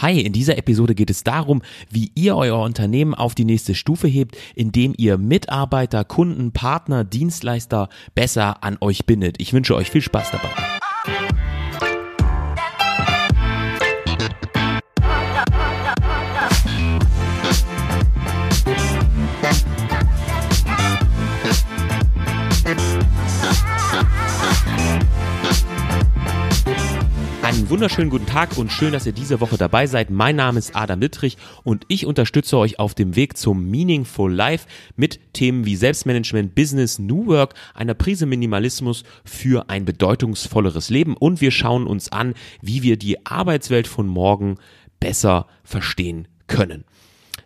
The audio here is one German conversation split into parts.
Hi, in dieser Episode geht es darum, wie ihr euer Unternehmen auf die nächste Stufe hebt, indem ihr Mitarbeiter, Kunden, Partner, Dienstleister besser an euch bindet. Ich wünsche euch viel Spaß dabei. Wunderschönen guten Tag und schön, dass ihr diese Woche dabei seid. Mein Name ist Adam Littrich und ich unterstütze euch auf dem Weg zum Meaningful Life mit Themen wie Selbstmanagement, Business, New Work, einer Prise Minimalismus für ein bedeutungsvolleres Leben und wir schauen uns an, wie wir die Arbeitswelt von morgen besser verstehen können.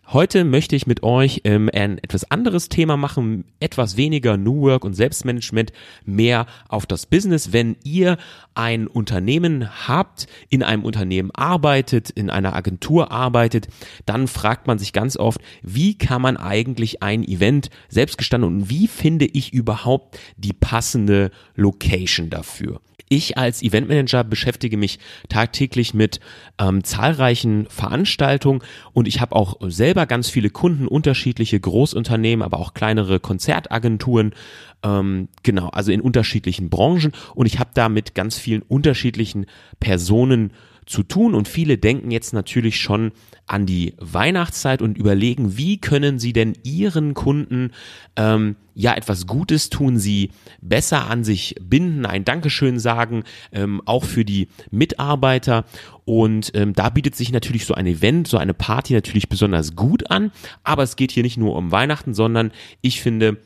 Heute möchte ich mit euch ähm, ein etwas anderes Thema machen, etwas weniger New Work und Selbstmanagement, mehr auf das Business. Wenn ihr ein Unternehmen habt, in einem Unternehmen arbeitet, in einer Agentur arbeitet, dann fragt man sich ganz oft, wie kann man eigentlich ein Event selbst gestalten und wie finde ich überhaupt die passende Location dafür? Ich als Eventmanager beschäftige mich tagtäglich mit ähm, zahlreichen Veranstaltungen und ich habe auch selber ganz viele Kunden, unterschiedliche Großunternehmen, aber auch kleinere Konzertagenturen, ähm, genau, also in unterschiedlichen Branchen. Und ich habe da mit ganz vielen unterschiedlichen Personen zu tun. Und viele denken jetzt natürlich schon an die Weihnachtszeit und überlegen, wie können sie denn ihren Kunden ähm, ja etwas Gutes tun, sie besser an sich binden, ein Dankeschön sagen, ähm, auch für die Mitarbeiter. Und ähm, da bietet sich natürlich so ein Event, so eine Party natürlich besonders gut an, aber es geht hier nicht nur um Weihnachten, sondern ich finde,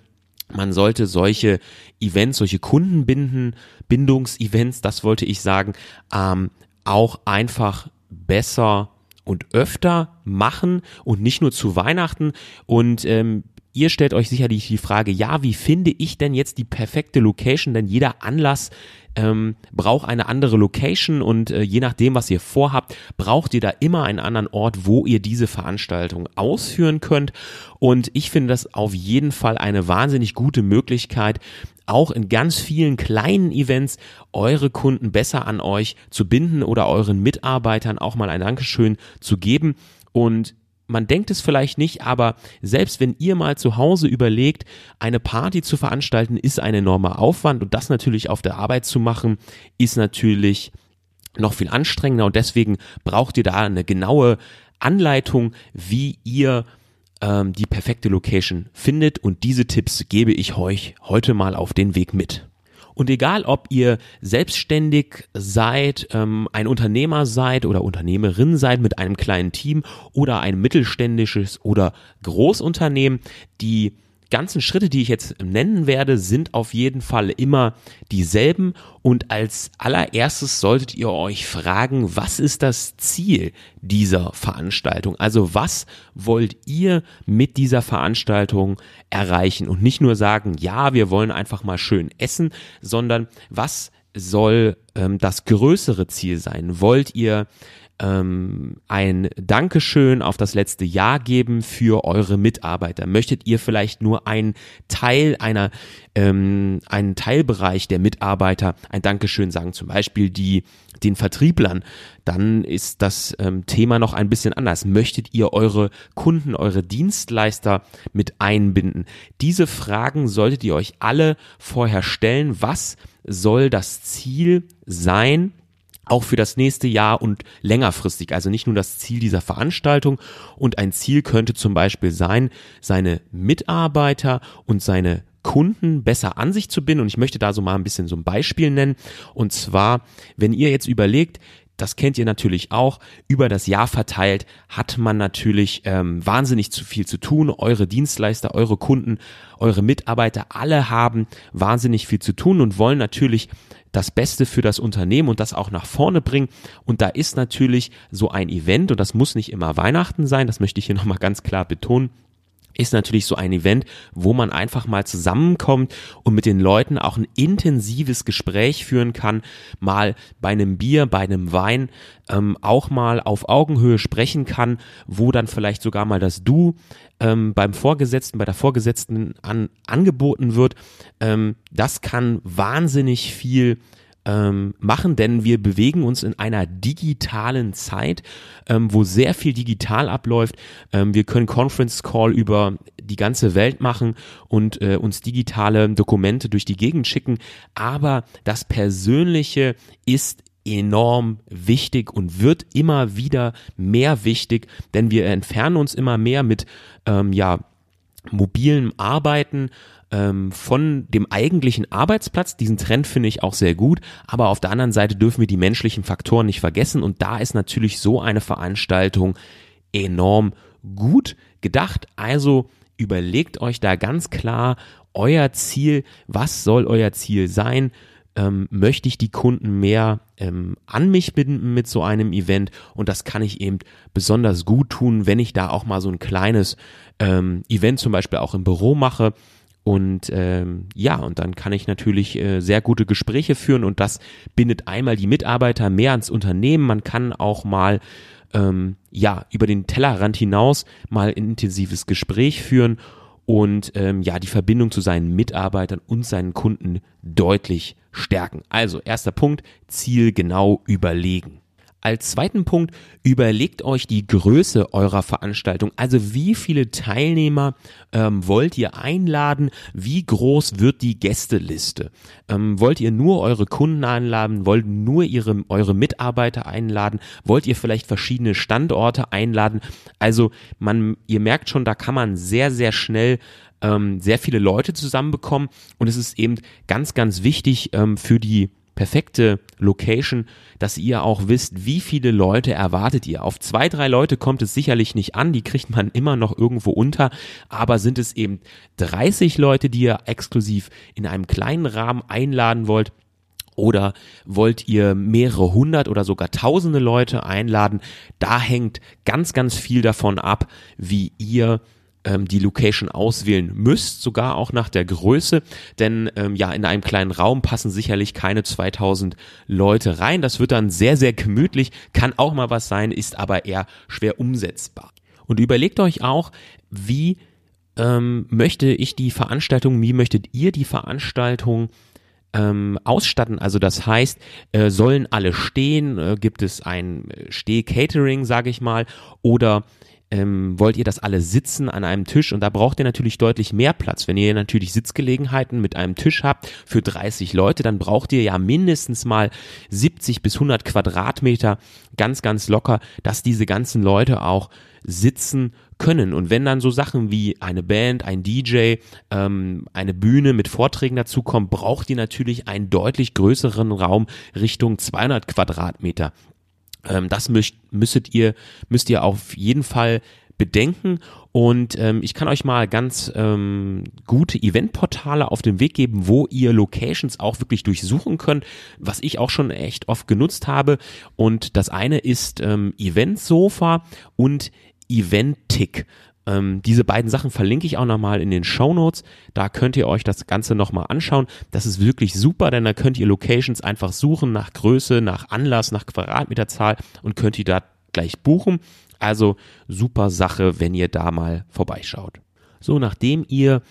man sollte solche Events, solche Kundenbinden, Bindungsevents, das wollte ich sagen, ähm, auch einfach besser und öfter machen und nicht nur zu Weihnachten. Und ähm, ihr stellt euch sicherlich die Frage, ja, wie finde ich denn jetzt die perfekte Location? Denn jeder Anlass ähm, braucht eine andere Location und äh, je nachdem, was ihr vorhabt, braucht ihr da immer einen anderen Ort, wo ihr diese Veranstaltung ausführen könnt. Und ich finde das auf jeden Fall eine wahnsinnig gute Möglichkeit, auch in ganz vielen kleinen Events eure Kunden besser an euch zu binden oder euren Mitarbeitern auch mal ein Dankeschön zu geben. Und man denkt es vielleicht nicht, aber selbst wenn ihr mal zu Hause überlegt, eine Party zu veranstalten, ist ein enormer Aufwand und das natürlich auf der Arbeit zu machen, ist natürlich noch viel anstrengender und deswegen braucht ihr da eine genaue Anleitung, wie ihr ähm, die perfekte Location findet und diese Tipps gebe ich euch heute mal auf den Weg mit. Und egal, ob ihr selbstständig seid, ähm, ein Unternehmer seid oder Unternehmerin seid mit einem kleinen Team oder ein mittelständisches oder Großunternehmen, die ganzen Schritte, die ich jetzt nennen werde, sind auf jeden Fall immer dieselben. Und als allererstes solltet ihr euch fragen, was ist das Ziel dieser Veranstaltung? Also was wollt ihr mit dieser Veranstaltung erreichen? Und nicht nur sagen, ja, wir wollen einfach mal schön essen, sondern was soll ähm, das größere Ziel sein? Wollt ihr ähm, ein Dankeschön auf das letzte Jahr geben für eure Mitarbeiter? Möchtet ihr vielleicht nur einen Teil einer, ähm, einen Teilbereich der Mitarbeiter ein Dankeschön sagen, zum Beispiel die, den Vertrieblern? Dann ist das ähm, Thema noch ein bisschen anders. Möchtet ihr eure Kunden, eure Dienstleister mit einbinden? Diese Fragen solltet ihr euch alle vorher stellen. Was soll das Ziel sein? Auch für das nächste Jahr und längerfristig. Also nicht nur das Ziel dieser Veranstaltung. Und ein Ziel könnte zum Beispiel sein, seine Mitarbeiter und seine Kunden besser an sich zu binden. Und ich möchte da so mal ein bisschen so ein Beispiel nennen. Und zwar, wenn ihr jetzt überlegt, das kennt ihr natürlich auch, über das Jahr verteilt hat man natürlich ähm, wahnsinnig zu viel zu tun. Eure Dienstleister, eure Kunden, eure Mitarbeiter, alle haben wahnsinnig viel zu tun und wollen natürlich das Beste für das Unternehmen und das auch nach vorne bringen. Und da ist natürlich so ein Event, und das muss nicht immer Weihnachten sein, das möchte ich hier nochmal ganz klar betonen, ist natürlich so ein Event, wo man einfach mal zusammenkommt und mit den Leuten auch ein intensives Gespräch führen kann, mal bei einem Bier, bei einem Wein ähm, auch mal auf Augenhöhe sprechen kann, wo dann vielleicht sogar mal das Du ähm, beim Vorgesetzten, bei der Vorgesetzten an, angeboten wird. Ähm, das kann wahnsinnig viel ähm, machen, denn wir bewegen uns in einer digitalen Zeit, ähm, wo sehr viel digital abläuft. Ähm, wir können Conference Call über die ganze Welt machen und äh, uns digitale Dokumente durch die Gegend schicken, aber das Persönliche ist enorm wichtig und wird immer wieder mehr wichtig, denn wir entfernen uns immer mehr mit ähm, ja mobilem Arbeiten ähm, von dem eigentlichen Arbeitsplatz. Diesen Trend finde ich auch sehr gut, aber auf der anderen Seite dürfen wir die menschlichen Faktoren nicht vergessen und da ist natürlich so eine Veranstaltung enorm gut gedacht. Also überlegt euch da ganz klar euer Ziel, was soll euer Ziel sein? Ähm, möchte ich die Kunden mehr ähm, an mich binden mit so einem Event und das kann ich eben besonders gut tun, wenn ich da auch mal so ein kleines ähm, Event zum Beispiel auch im Büro mache. Und ähm, ja, und dann kann ich natürlich äh, sehr gute Gespräche führen und das bindet einmal die Mitarbeiter mehr ans Unternehmen. Man kann auch mal ähm, ja über den Tellerrand hinaus mal ein intensives Gespräch führen und ähm, ja die Verbindung zu seinen Mitarbeitern und seinen Kunden deutlich stärken. Also erster Punkt, Ziel genau überlegen. Als zweiten Punkt, überlegt euch die Größe eurer Veranstaltung. Also wie viele Teilnehmer ähm, wollt ihr einladen? Wie groß wird die Gästeliste? Ähm, wollt ihr nur eure Kunden einladen? Wollt nur ihre, eure Mitarbeiter einladen? Wollt ihr vielleicht verschiedene Standorte einladen? Also man, ihr merkt schon, da kann man sehr, sehr schnell ähm, sehr viele Leute zusammenbekommen und es ist eben ganz, ganz wichtig ähm, für die perfekte Location, dass ihr auch wisst, wie viele Leute erwartet ihr. Auf zwei, drei Leute kommt es sicherlich nicht an, die kriegt man immer noch irgendwo unter, aber sind es eben 30 Leute, die ihr exklusiv in einem kleinen Rahmen einladen wollt, oder wollt ihr mehrere hundert oder sogar tausende Leute einladen? Da hängt ganz, ganz viel davon ab, wie ihr ähm, die Location auswählen müsst, sogar auch nach der Größe, denn ähm, ja, in einem kleinen Raum passen sicherlich keine 2000 Leute rein. Das wird dann sehr, sehr gemütlich, kann auch mal was sein, ist aber eher schwer umsetzbar. Und überlegt euch auch, wie ähm, möchte ich die Veranstaltung, wie möchtet ihr die Veranstaltung ähm, ausstatten. Also das heißt, äh, sollen alle stehen? Äh, gibt es ein äh, Steh-Catering, sage ich mal, oder ähm, wollt ihr das alle sitzen an einem Tisch und da braucht ihr natürlich deutlich mehr Platz. Wenn ihr natürlich Sitzgelegenheiten mit einem Tisch habt für 30 Leute, dann braucht ihr ja mindestens mal 70 bis 100 Quadratmeter ganz, ganz locker, dass diese ganzen Leute auch sitzen können. Und wenn dann so Sachen wie eine Band, ein DJ, ähm, eine Bühne mit Vorträgen dazukommen, braucht ihr natürlich einen deutlich größeren Raum Richtung 200 Quadratmeter. Ähm, das müsst, müsstet ihr, müsst ihr auf jeden Fall bedenken. Und ähm, ich kann euch mal ganz ähm, gute Eventportale auf den Weg geben, wo ihr Locations auch wirklich durchsuchen könnt, was ich auch schon echt oft genutzt habe. Und das eine ist ähm, Eventsofa und Eventic. Ähm, diese beiden Sachen verlinke ich auch nochmal in den Show Notes. Da könnt ihr euch das Ganze nochmal anschauen. Das ist wirklich super, denn da könnt ihr Locations einfach suchen nach Größe, nach Anlass, nach Quadratmeterzahl und könnt ihr da gleich buchen. Also super Sache, wenn ihr da mal vorbeischaut. So, nachdem ihr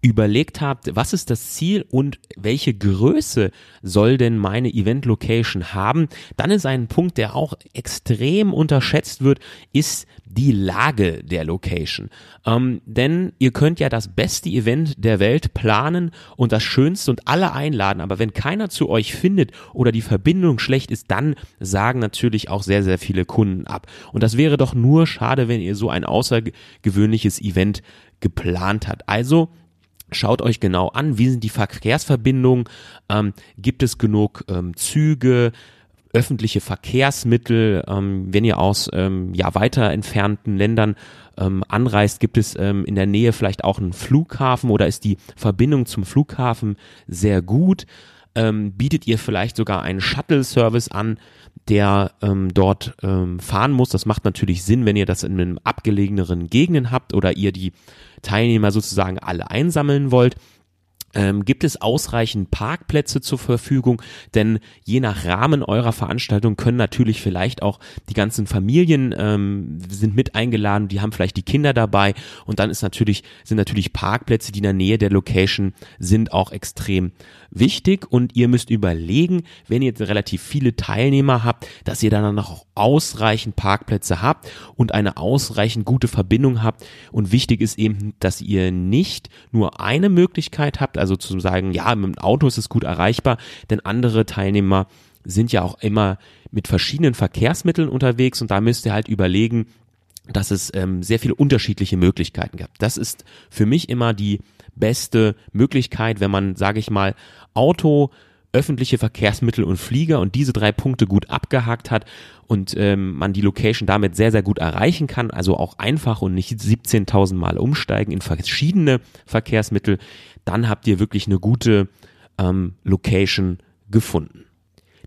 überlegt habt, was ist das Ziel und welche Größe soll denn meine Event Location haben, dann ist ein Punkt, der auch extrem unterschätzt wird, ist die Lage der Location. Ähm, denn ihr könnt ja das beste Event der Welt planen und das schönste und alle einladen, aber wenn keiner zu euch findet oder die Verbindung schlecht ist, dann sagen natürlich auch sehr, sehr viele Kunden ab. Und das wäre doch nur schade, wenn ihr so ein außergewöhnliches Event geplant habt. Also Schaut euch genau an, wie sind die Verkehrsverbindungen, ähm, gibt es genug ähm, Züge, öffentliche Verkehrsmittel, ähm, wenn ihr aus ähm, ja weiter entfernten Ländern ähm, anreist, gibt es ähm, in der Nähe vielleicht auch einen Flughafen oder ist die Verbindung zum Flughafen sehr gut? Ähm, bietet ihr vielleicht sogar einen Shuttle-Service an, der ähm, dort ähm, fahren muss? Das macht natürlich Sinn, wenn ihr das in einem abgelegeneren Gegenden habt oder ihr die Teilnehmer sozusagen alle einsammeln wollt. Ähm, gibt es ausreichend Parkplätze zur Verfügung? Denn je nach Rahmen eurer Veranstaltung können natürlich vielleicht auch die ganzen Familien ähm, sind mit eingeladen, die haben vielleicht die Kinder dabei. Und dann ist natürlich sind natürlich Parkplätze, die in der Nähe der Location sind, auch extrem wichtig. Und ihr müsst überlegen, wenn ihr relativ viele Teilnehmer habt, dass ihr dann auch ausreichend Parkplätze habt und eine ausreichend gute Verbindung habt. Und wichtig ist eben, dass ihr nicht nur eine Möglichkeit habt, also zu sagen, ja, mit dem Auto ist es gut erreichbar, denn andere Teilnehmer sind ja auch immer mit verschiedenen Verkehrsmitteln unterwegs und da müsst ihr halt überlegen, dass es ähm, sehr viele unterschiedliche Möglichkeiten gab. Das ist für mich immer die beste Möglichkeit, wenn man, sage ich mal, Auto, öffentliche Verkehrsmittel und Flieger und diese drei Punkte gut abgehakt hat und ähm, man die Location damit sehr, sehr gut erreichen kann, also auch einfach und nicht 17.000 Mal umsteigen in verschiedene Verkehrsmittel, dann habt ihr wirklich eine gute ähm, Location gefunden.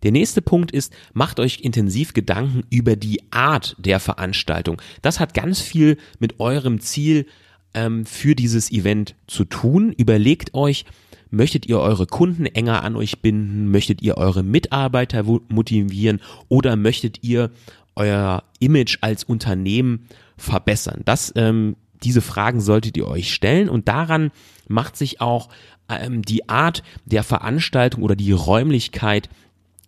Der nächste Punkt ist, macht euch intensiv Gedanken über die Art der Veranstaltung. Das hat ganz viel mit eurem Ziel ähm, für dieses Event zu tun. Überlegt euch, möchtet ihr eure Kunden enger an euch binden? Möchtet ihr eure Mitarbeiter motivieren? Oder möchtet ihr euer Image als Unternehmen verbessern? Das, ähm, diese Fragen solltet ihr euch stellen und daran macht sich auch ähm, die Art der Veranstaltung oder die Räumlichkeit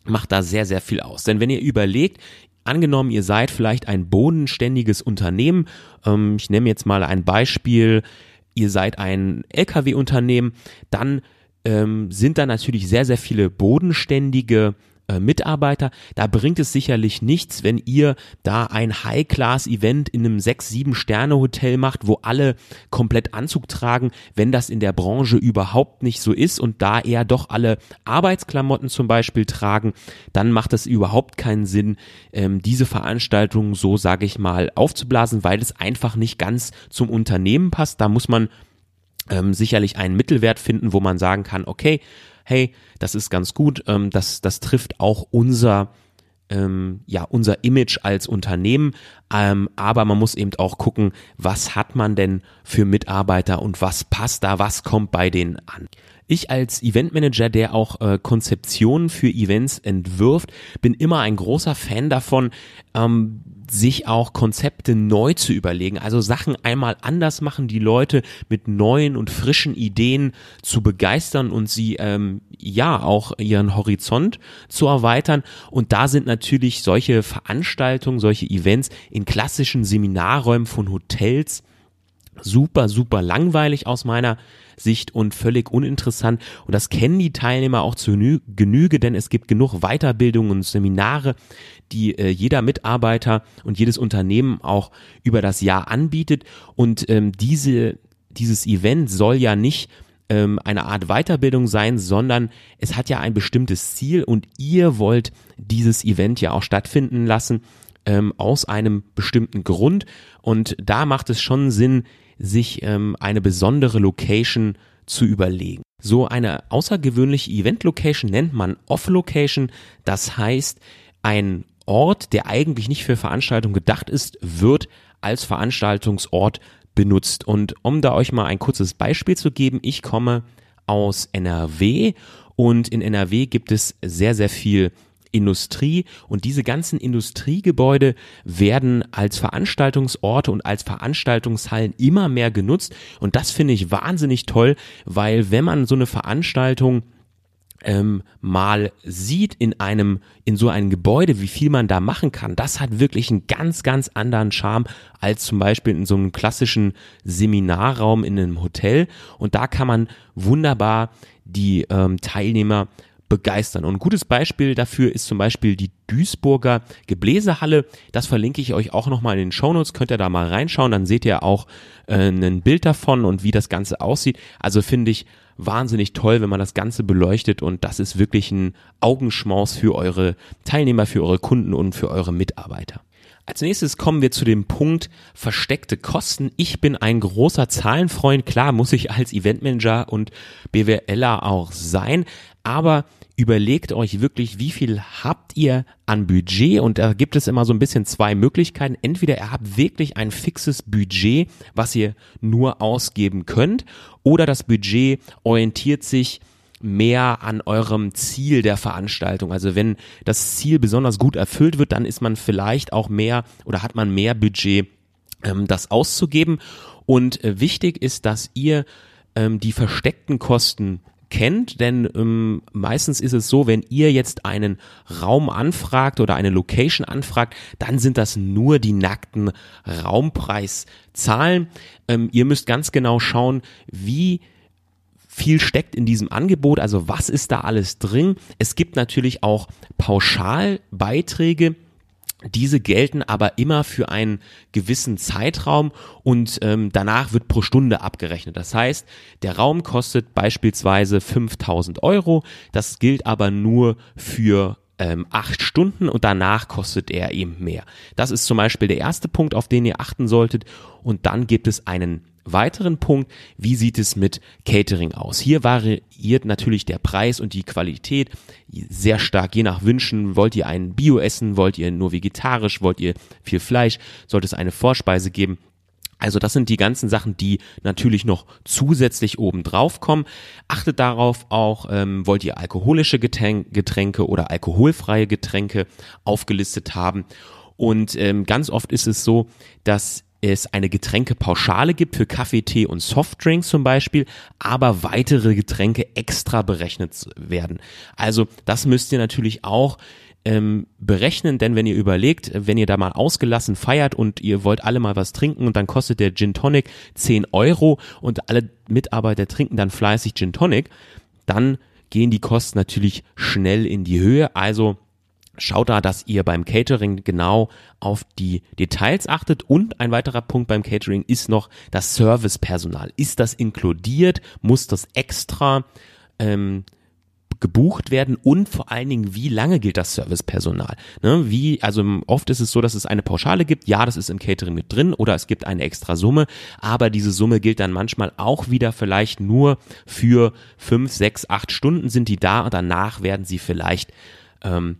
macht da sehr, sehr viel aus. Denn wenn ihr überlegt, Angenommen, ihr seid vielleicht ein bodenständiges Unternehmen. Ähm, ich nehme jetzt mal ein Beispiel. Ihr seid ein Lkw-Unternehmen. Dann ähm, sind da natürlich sehr, sehr viele bodenständige äh, Mitarbeiter. Da bringt es sicherlich nichts, wenn ihr da ein High-Class-Event in einem 6-7-Sterne-Hotel macht, wo alle komplett Anzug tragen, wenn das in der Branche überhaupt nicht so ist und da eher doch alle Arbeitsklamotten zum Beispiel tragen, dann macht es überhaupt keinen Sinn, ähm, diese Veranstaltung so, sage ich mal, aufzublasen, weil es einfach nicht ganz zum Unternehmen passt. Da muss man ähm, sicherlich einen Mittelwert finden, wo man sagen kann, okay, hey, das ist ganz gut, ähm, das, das trifft auch unser, ähm, ja, unser Image als Unternehmen, ähm, aber man muss eben auch gucken, was hat man denn für Mitarbeiter und was passt da, was kommt bei denen an. Ich als Eventmanager, der auch äh, Konzeptionen für Events entwirft, bin immer ein großer Fan davon, ähm, sich auch Konzepte neu zu überlegen, also Sachen einmal anders machen, die Leute mit neuen und frischen Ideen zu begeistern und sie ähm, ja auch ihren Horizont zu erweitern. Und da sind natürlich solche Veranstaltungen, solche Events in klassischen Seminarräumen von Hotels super, super langweilig aus meiner Sicht und völlig uninteressant. Und das kennen die Teilnehmer auch zu Genüge, denn es gibt genug Weiterbildungen und Seminare, die äh, jeder Mitarbeiter und jedes Unternehmen auch über das Jahr anbietet. Und ähm, diese, dieses Event soll ja nicht ähm, eine Art Weiterbildung sein, sondern es hat ja ein bestimmtes Ziel und ihr wollt dieses Event ja auch stattfinden lassen ähm, aus einem bestimmten Grund. Und da macht es schon Sinn, sich ähm, eine besondere Location zu überlegen. So eine außergewöhnliche Event-Location nennt man Off-Location. Das heißt, ein Ort, der eigentlich nicht für Veranstaltungen gedacht ist, wird als Veranstaltungsort benutzt. Und um da euch mal ein kurzes Beispiel zu geben, ich komme aus NRW und in NRW gibt es sehr, sehr viel Industrie und diese ganzen Industriegebäude werden als Veranstaltungsorte und als Veranstaltungshallen immer mehr genutzt und das finde ich wahnsinnig toll, weil wenn man so eine Veranstaltung ähm, mal sieht in einem, in so einem Gebäude, wie viel man da machen kann, das hat wirklich einen ganz, ganz anderen Charme als zum Beispiel in so einem klassischen Seminarraum in einem Hotel. Und da kann man wunderbar die ähm, Teilnehmer begeistern. Und ein gutes Beispiel dafür ist zum Beispiel die Duisburger Gebläsehalle. Das verlinke ich euch auch nochmal in den Shownotes. Könnt ihr da mal reinschauen. Dann seht ihr auch äh, ein Bild davon und wie das Ganze aussieht. Also finde ich wahnsinnig toll, wenn man das Ganze beleuchtet und das ist wirklich ein Augenschmaus für eure Teilnehmer, für eure Kunden und für eure Mitarbeiter. Als nächstes kommen wir zu dem Punkt versteckte Kosten. Ich bin ein großer Zahlenfreund. Klar muss ich als Eventmanager und BWLer auch sein. Aber überlegt euch wirklich, wie viel habt ihr an Budget und da gibt es immer so ein bisschen zwei Möglichkeiten. Entweder ihr habt wirklich ein fixes Budget, was ihr nur ausgeben könnt oder das Budget orientiert sich mehr an eurem Ziel der Veranstaltung. Also wenn das Ziel besonders gut erfüllt wird, dann ist man vielleicht auch mehr oder hat man mehr Budget, ähm, das auszugeben. Und äh, wichtig ist, dass ihr ähm, die versteckten Kosten kennt, denn ähm, meistens ist es so, wenn ihr jetzt einen Raum anfragt oder eine Location anfragt, dann sind das nur die nackten Raumpreiszahlen. Ähm, ihr müsst ganz genau schauen, wie viel steckt in diesem Angebot, also was ist da alles drin. Es gibt natürlich auch Pauschalbeiträge, diese gelten aber immer für einen gewissen Zeitraum und ähm, danach wird pro Stunde abgerechnet. Das heißt, der Raum kostet beispielsweise 5000 Euro. Das gilt aber nur für ähm, acht Stunden und danach kostet er eben mehr. Das ist zum Beispiel der erste Punkt, auf den ihr achten solltet. Und dann gibt es einen weiteren Punkt, wie sieht es mit Catering aus? Hier variiert natürlich der Preis und die Qualität sehr stark, je nach Wünschen. Wollt ihr ein Bio essen? Wollt ihr nur vegetarisch? Wollt ihr viel Fleisch? Sollte es eine Vorspeise geben? Also das sind die ganzen Sachen, die natürlich noch zusätzlich oben drauf kommen. Achtet darauf auch, ähm, wollt ihr alkoholische Getränke oder alkoholfreie Getränke aufgelistet haben. Und ähm, ganz oft ist es so, dass es eine Getränkepauschale gibt für Kaffee, Tee und Softdrinks zum Beispiel, aber weitere Getränke extra berechnet werden. Also das müsst ihr natürlich auch ähm, berechnen, denn wenn ihr überlegt, wenn ihr da mal ausgelassen feiert und ihr wollt alle mal was trinken und dann kostet der Gin Tonic 10 Euro und alle Mitarbeiter trinken dann fleißig Gin Tonic, dann gehen die Kosten natürlich schnell in die Höhe. Also Schaut da, dass ihr beim Catering genau auf die Details achtet. Und ein weiterer Punkt beim Catering ist noch das Servicepersonal. Ist das inkludiert? Muss das extra ähm, gebucht werden? Und vor allen Dingen, wie lange gilt das Servicepersonal? Ne, wie, also oft ist es so, dass es eine Pauschale gibt. Ja, das ist im Catering mit drin. Oder es gibt eine extra Summe. Aber diese Summe gilt dann manchmal auch wieder vielleicht nur für fünf, sechs, acht Stunden sind die da. Und danach werden sie vielleicht ähm,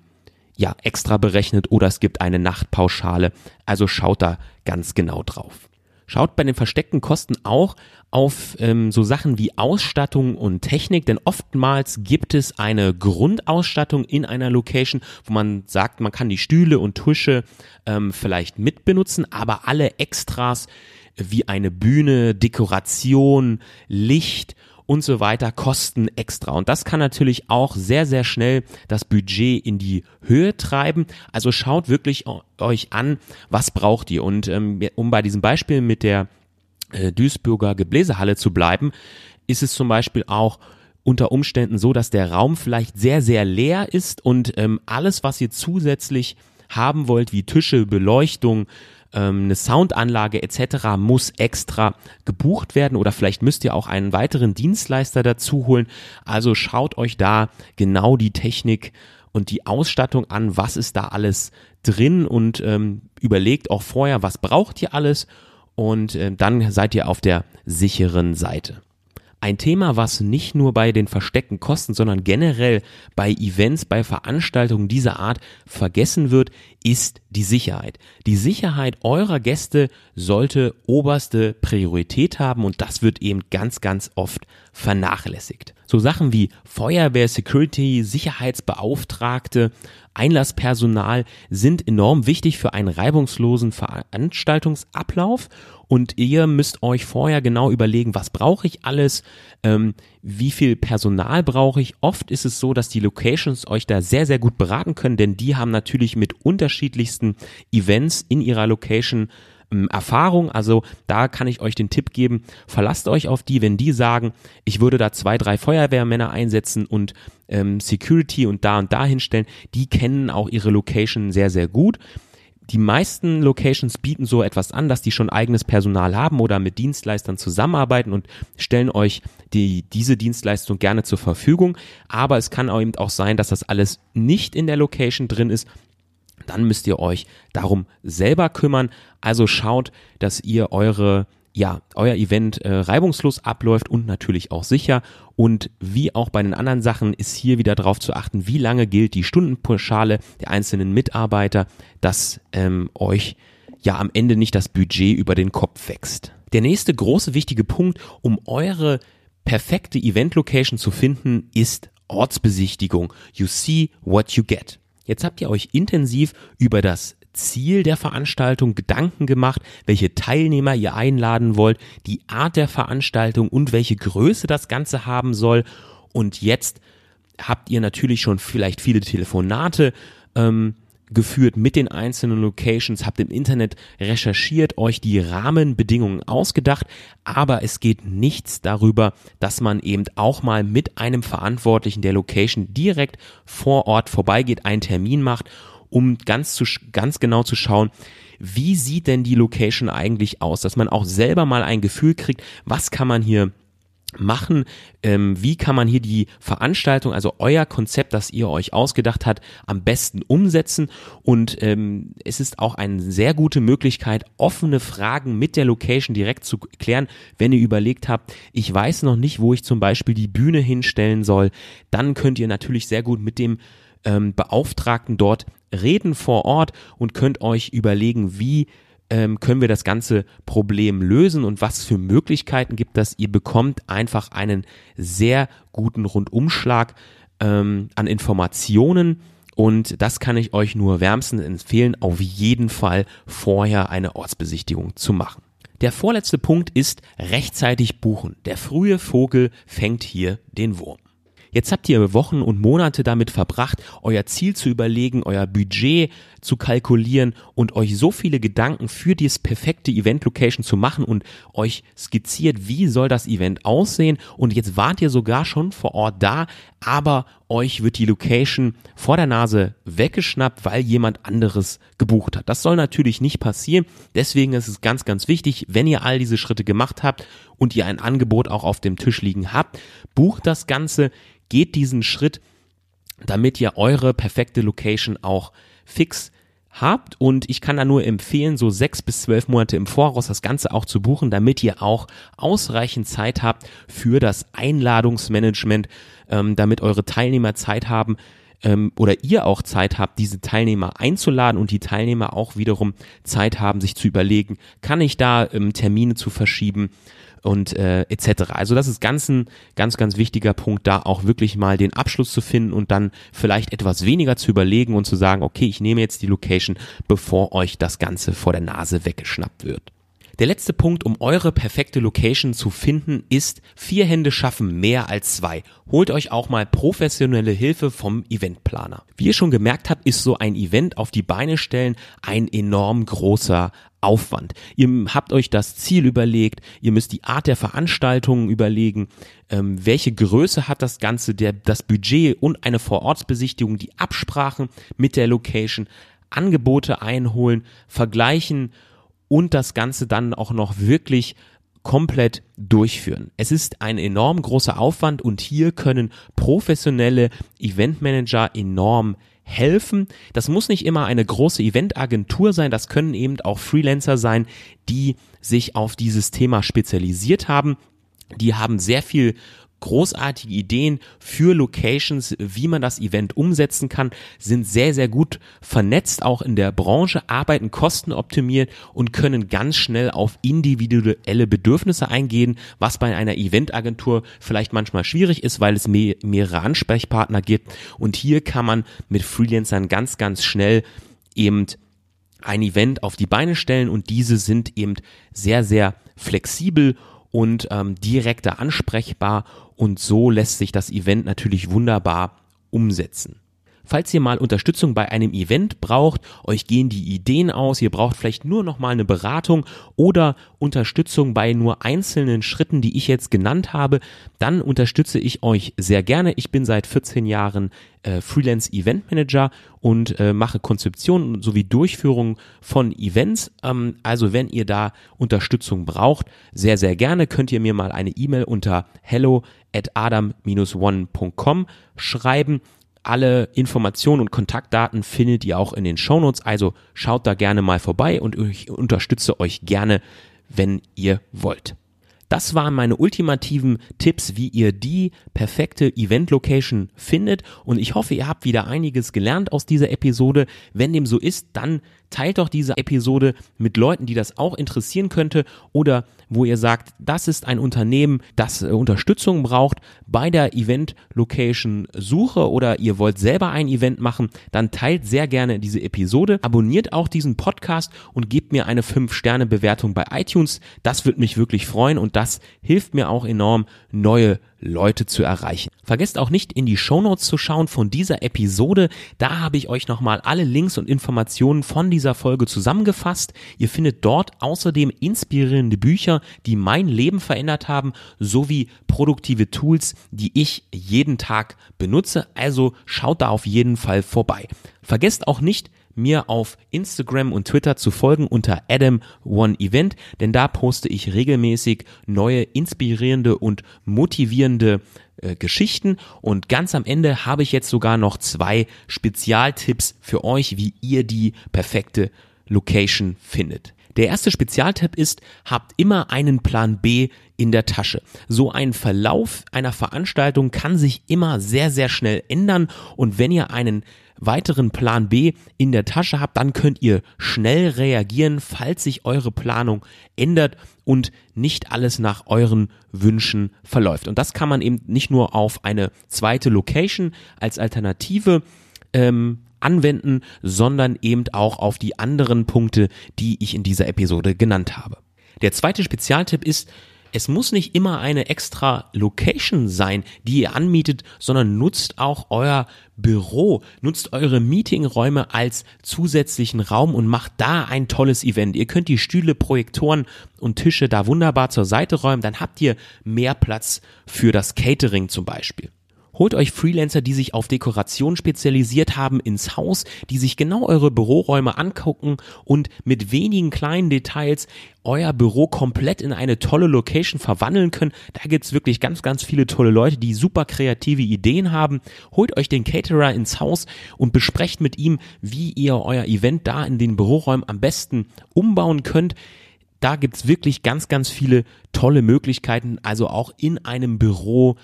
ja extra berechnet oder es gibt eine Nachtpauschale. Also schaut da ganz genau drauf. Schaut bei den versteckten Kosten auch auf ähm, so Sachen wie Ausstattung und Technik, denn oftmals gibt es eine Grundausstattung in einer Location, wo man sagt, man kann die Stühle und Tische ähm, vielleicht mitbenutzen, aber alle Extras wie eine Bühne, Dekoration, Licht und so weiter kosten extra. Und das kann natürlich auch sehr, sehr schnell das Budget in die Höhe treiben. Also schaut wirklich euch an, was braucht ihr. Und ähm, um bei diesem Beispiel mit der äh, Duisburger Gebläsehalle zu bleiben, ist es zum Beispiel auch unter Umständen so, dass der Raum vielleicht sehr, sehr leer ist und ähm, alles, was ihr zusätzlich haben wollt, wie Tische, Beleuchtung, ähm, eine Soundanlage etc. muss extra gebucht werden oder vielleicht müsst ihr auch einen weiteren Dienstleister dazu holen. Also schaut euch da genau die Technik und die Ausstattung an, was ist da alles drin und ähm, überlegt auch vorher, was braucht ihr alles und äh, dann seid ihr auf der sicheren Seite. Ein Thema, was nicht nur bei den versteckten Kosten, sondern generell bei Events, bei Veranstaltungen dieser Art vergessen wird, ist die Sicherheit. Die Sicherheit eurer Gäste sollte oberste Priorität haben und das wird eben ganz, ganz oft vernachlässigt. So Sachen wie Feuerwehr, Security, Sicherheitsbeauftragte, Einlasspersonal sind enorm wichtig für einen reibungslosen Veranstaltungsablauf und ihr müsst euch vorher genau überlegen, was brauche ich alles, ähm, wie viel Personal brauche ich. Oft ist es so, dass die Locations euch da sehr, sehr gut beraten können, denn die haben natürlich mit unterschiedlichsten Events in ihrer Location Erfahrung. Also da kann ich euch den Tipp geben, verlasst euch auf die, wenn die sagen, ich würde da zwei, drei Feuerwehrmänner einsetzen und ähm, Security und da und da hinstellen, die kennen auch ihre Location sehr, sehr gut die meisten Locations bieten so etwas an, dass die schon eigenes Personal haben oder mit Dienstleistern zusammenarbeiten und stellen euch die, diese Dienstleistung gerne zur Verfügung. Aber es kann auch eben auch sein, dass das alles nicht in der Location drin ist. Dann müsst ihr euch darum selber kümmern. Also schaut, dass ihr eure ja, euer Event äh, reibungslos abläuft und natürlich auch sicher. Und wie auch bei den anderen Sachen ist hier wieder darauf zu achten, wie lange gilt die Stundenpauschale der einzelnen Mitarbeiter, dass ähm, euch ja am Ende nicht das Budget über den Kopf wächst. Der nächste große wichtige Punkt, um eure perfekte Event-Location zu finden, ist Ortsbesichtigung. You see what you get. Jetzt habt ihr euch intensiv über das Ziel der Veranstaltung Gedanken gemacht, welche Teilnehmer ihr einladen wollt, die Art der Veranstaltung und welche Größe das Ganze haben soll. Und jetzt habt ihr natürlich schon vielleicht viele Telefonate ähm, geführt mit den einzelnen Locations, habt im Internet recherchiert, euch die Rahmenbedingungen ausgedacht, aber es geht nichts darüber, dass man eben auch mal mit einem Verantwortlichen der Location direkt vor Ort vorbeigeht, einen Termin macht, um ganz, zu, ganz genau zu schauen, wie sieht denn die Location eigentlich aus, dass man auch selber mal ein Gefühl kriegt, was kann man hier machen? Ähm, wie kann man hier die Veranstaltung, also euer Konzept, das ihr euch ausgedacht habt, am besten umsetzen? Und ähm, es ist auch eine sehr gute Möglichkeit, offene Fragen mit der Location direkt zu klären, wenn ihr überlegt habt, ich weiß noch nicht, wo ich zum Beispiel die Bühne hinstellen soll. Dann könnt ihr natürlich sehr gut mit dem ähm, Beauftragten dort reden vor Ort und könnt euch überlegen, wie ähm, können wir das ganze Problem lösen und was für Möglichkeiten gibt das? Ihr bekommt einfach einen sehr guten Rundumschlag ähm, an Informationen und das kann ich euch nur wärmstens empfehlen, auf jeden Fall vorher eine Ortsbesichtigung zu machen. Der vorletzte Punkt ist rechtzeitig buchen. Der frühe Vogel fängt hier den Wurm. Jetzt habt ihr Wochen und Monate damit verbracht, euer Ziel zu überlegen, euer Budget zu kalkulieren und euch so viele Gedanken für dieses perfekte Event-Location zu machen und euch skizziert, wie soll das Event aussehen. Und jetzt wart ihr sogar schon vor Ort da, aber euch wird die Location vor der Nase weggeschnappt, weil jemand anderes gebucht hat. Das soll natürlich nicht passieren. Deswegen ist es ganz, ganz wichtig, wenn ihr all diese Schritte gemacht habt und ihr ein Angebot auch auf dem Tisch liegen habt, bucht das Ganze geht diesen Schritt, damit ihr eure perfekte Location auch fix habt und ich kann da nur empfehlen, so sechs bis zwölf Monate im Voraus das Ganze auch zu buchen, damit ihr auch ausreichend Zeit habt für das Einladungsmanagement, ähm, damit eure Teilnehmer Zeit haben ähm, oder ihr auch Zeit habt, diese Teilnehmer einzuladen und die Teilnehmer auch wiederum Zeit haben, sich zu überlegen, kann ich da ähm, Termine zu verschieben, und äh, etc. Also das ist ganz ein ganz ganz wichtiger Punkt, da auch wirklich mal den Abschluss zu finden und dann vielleicht etwas weniger zu überlegen und zu sagen, okay, ich nehme jetzt die Location, bevor euch das Ganze vor der Nase weggeschnappt wird. Der letzte Punkt, um eure perfekte Location zu finden, ist, vier Hände schaffen mehr als zwei. Holt euch auch mal professionelle Hilfe vom Eventplaner. Wie ihr schon gemerkt habt, ist so ein Event auf die Beine stellen ein enorm großer Aufwand. Ihr habt euch das Ziel überlegt, ihr müsst die Art der Veranstaltungen überlegen, ähm, welche Größe hat das Ganze, der, das Budget und eine Vorortsbesichtigung, die Absprachen mit der Location, Angebote einholen, vergleichen und das Ganze dann auch noch wirklich komplett durchführen. Es ist ein enorm großer Aufwand und hier können professionelle Eventmanager enorm helfen. Das muss nicht immer eine große Eventagentur sein, das können eben auch Freelancer sein, die sich auf dieses Thema spezialisiert haben. Die haben sehr viel großartige Ideen für Locations, wie man das Event umsetzen kann, sind sehr, sehr gut vernetzt, auch in der Branche, arbeiten kostenoptimiert und können ganz schnell auf individuelle Bedürfnisse eingehen, was bei einer Eventagentur vielleicht manchmal schwierig ist, weil es mehr, mehrere Ansprechpartner gibt. Und hier kann man mit Freelancern ganz, ganz schnell eben ein Event auf die Beine stellen und diese sind eben sehr, sehr flexibel und ähm, direkter ansprechbar und so lässt sich das Event natürlich wunderbar umsetzen. Falls ihr mal Unterstützung bei einem Event braucht, euch gehen die Ideen aus, ihr braucht vielleicht nur noch mal eine Beratung oder Unterstützung bei nur einzelnen Schritten, die ich jetzt genannt habe, dann unterstütze ich euch sehr gerne. Ich bin seit 14 Jahren äh, Freelance Event Manager und äh, mache Konzeption sowie Durchführung von Events. Ähm, also wenn ihr da Unterstützung braucht, sehr, sehr gerne könnt ihr mir mal eine E-Mail unter hello at adam-one.com schreiben. Alle Informationen und Kontaktdaten findet ihr auch in den Shownotes, also schaut da gerne mal vorbei und ich unterstütze euch gerne wenn ihr wollt. Das waren meine ultimativen Tipps, wie ihr die perfekte Event-Location findet. Und ich hoffe, ihr habt wieder einiges gelernt aus dieser Episode. Wenn dem so ist, dann teilt doch diese Episode mit Leuten, die das auch interessieren könnte oder wo ihr sagt, das ist ein Unternehmen, das äh, Unterstützung braucht bei der Event-Location-Suche oder ihr wollt selber ein Event machen, dann teilt sehr gerne diese Episode, abonniert auch diesen Podcast und gebt mir eine 5-Sterne-Bewertung bei iTunes. Das würde mich wirklich freuen und das hilft mir auch enorm, neue Leute zu erreichen. Vergesst auch nicht in die Shownotes zu schauen von dieser Episode. Da habe ich euch nochmal alle Links und Informationen von dieser Folge zusammengefasst. Ihr findet dort außerdem inspirierende Bücher, die mein Leben verändert haben, sowie produktive Tools, die ich jeden Tag benutze. Also schaut da auf jeden Fall vorbei. Vergesst auch nicht, mir auf Instagram und Twitter zu folgen unter Adam One Event, denn da poste ich regelmäßig neue inspirierende und motivierende äh, Geschichten und ganz am Ende habe ich jetzt sogar noch zwei Spezialtipps für euch, wie ihr die perfekte Location findet. Der erste Spezialtipp ist, habt immer einen Plan B in der Tasche. So ein Verlauf einer Veranstaltung kann sich immer sehr, sehr schnell ändern und wenn ihr einen weiteren Plan B in der Tasche habt, dann könnt ihr schnell reagieren, falls sich eure Planung ändert und nicht alles nach euren Wünschen verläuft. Und das kann man eben nicht nur auf eine zweite Location als Alternative ähm, anwenden, sondern eben auch auf die anderen Punkte, die ich in dieser Episode genannt habe. Der zweite Spezialtipp ist, es muss nicht immer eine extra Location sein, die ihr anmietet, sondern nutzt auch euer Büro, nutzt eure Meetingräume als zusätzlichen Raum und macht da ein tolles Event. Ihr könnt die Stühle, Projektoren und Tische da wunderbar zur Seite räumen, dann habt ihr mehr Platz für das Catering zum Beispiel. Holt euch Freelancer, die sich auf Dekoration spezialisiert haben, ins Haus, die sich genau eure Büroräume angucken und mit wenigen kleinen Details euer Büro komplett in eine tolle Location verwandeln können. Da gibt's wirklich ganz, ganz viele tolle Leute, die super kreative Ideen haben. Holt euch den Caterer ins Haus und besprecht mit ihm, wie ihr euer Event da in den Büroräumen am besten umbauen könnt da gibt's wirklich ganz, ganz viele tolle Möglichkeiten, also auch in einem Büro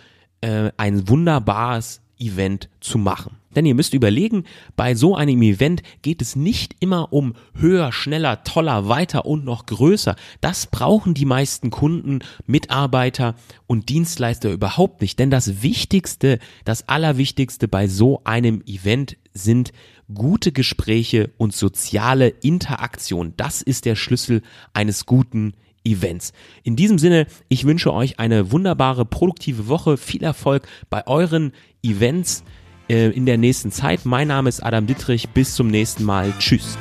äh, ein wunderbares Event zu machen. Denn ihr müsst überlegen, bei so einem Event geht es nicht immer um höher, schneller, toller, weiter und noch größer. Das brauchen die meisten Kunden, Mitarbeiter und Dienstleister überhaupt nicht. Denn das Wichtigste, das Allerwichtigste bei so einem Event sind gute Gespräche und soziale Interaktion. Das ist der Schlüssel eines guten Events. In diesem Sinne, ich wünsche euch eine wunderbare, produktive Woche, viel Erfolg bei euren Events äh, in der nächsten Zeit. Mein Name ist Adam Dittrich, bis zum nächsten Mal. Tschüss.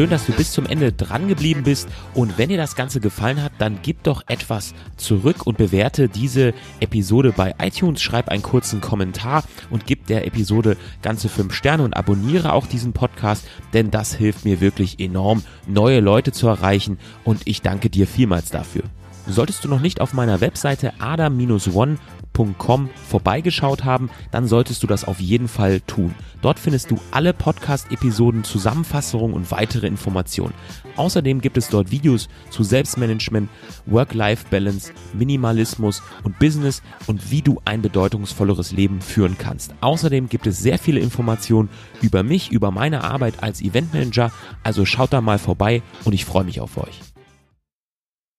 Schön, dass du bis zum Ende dran geblieben bist. Und wenn dir das Ganze gefallen hat, dann gib doch etwas zurück und bewerte diese Episode bei iTunes. Schreib einen kurzen Kommentar und gib der Episode ganze fünf Sterne und abonniere auch diesen Podcast, denn das hilft mir wirklich enorm, neue Leute zu erreichen. Und ich danke dir vielmals dafür. Solltest du noch nicht auf meiner Webseite adam-one podcast.com vorbeigeschaut haben, dann solltest du das auf jeden Fall tun. Dort findest du alle Podcast-Episoden, Zusammenfassungen und weitere Informationen. Außerdem gibt es dort Videos zu Selbstmanagement, Work-Life-Balance, Minimalismus und Business und wie du ein bedeutungsvolleres Leben führen kannst. Außerdem gibt es sehr viele Informationen über mich, über meine Arbeit als Eventmanager, also schaut da mal vorbei und ich freue mich auf euch.